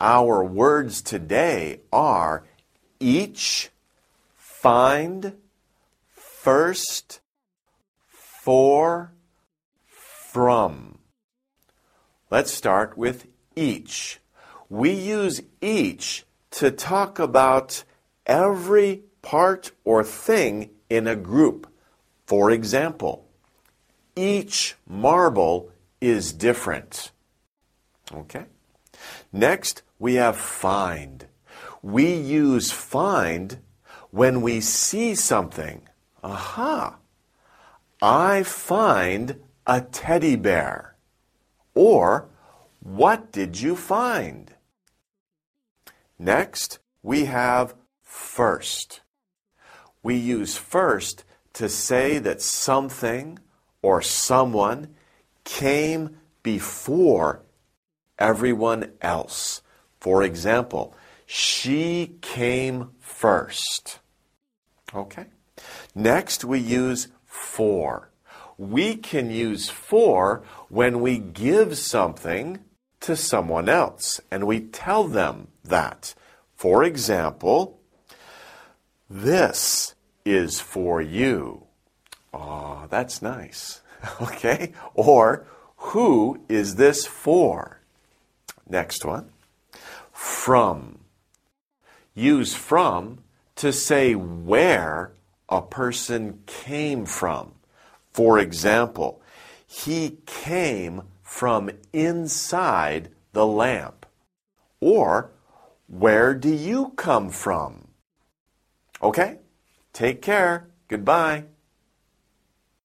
our words today are each, find, first, for, from. Let's start with each. We use each to talk about every part or thing in a group. For example, each marble is different. Okay? Next, we have find. We use find when we see something. Aha! I find a teddy bear. Or, what did you find? Next, we have first. We use first to say that something or someone came before everyone else. For example, she came first. Okay? Next, we use for. We can use for when we give something to someone else and we tell them that. For example, this is for you. Oh, that's nice. Okay? Or, who is this for? Next one. From. Use from to say where a person came from. For example, he came from inside the lamp. Or, where do you come from? Okay? Take care. Goodbye.